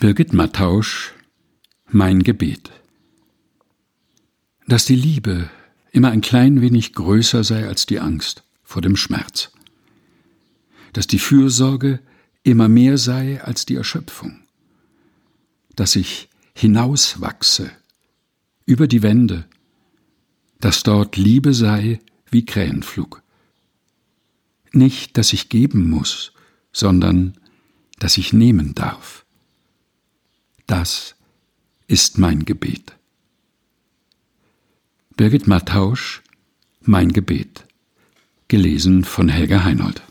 Birgit Mattausch Mein Gebet Dass die Liebe immer ein klein wenig größer sei als die Angst vor dem Schmerz. Dass die Fürsorge immer mehr sei als die Erschöpfung. Dass ich hinauswachse über die Wände, dass dort Liebe sei wie Krähenflug. Nicht, dass ich geben muss, sondern dass ich nehmen darf das ist mein Gebet. Birgit Mattausch, Mein Gebet. Gelesen von Helga Heinold.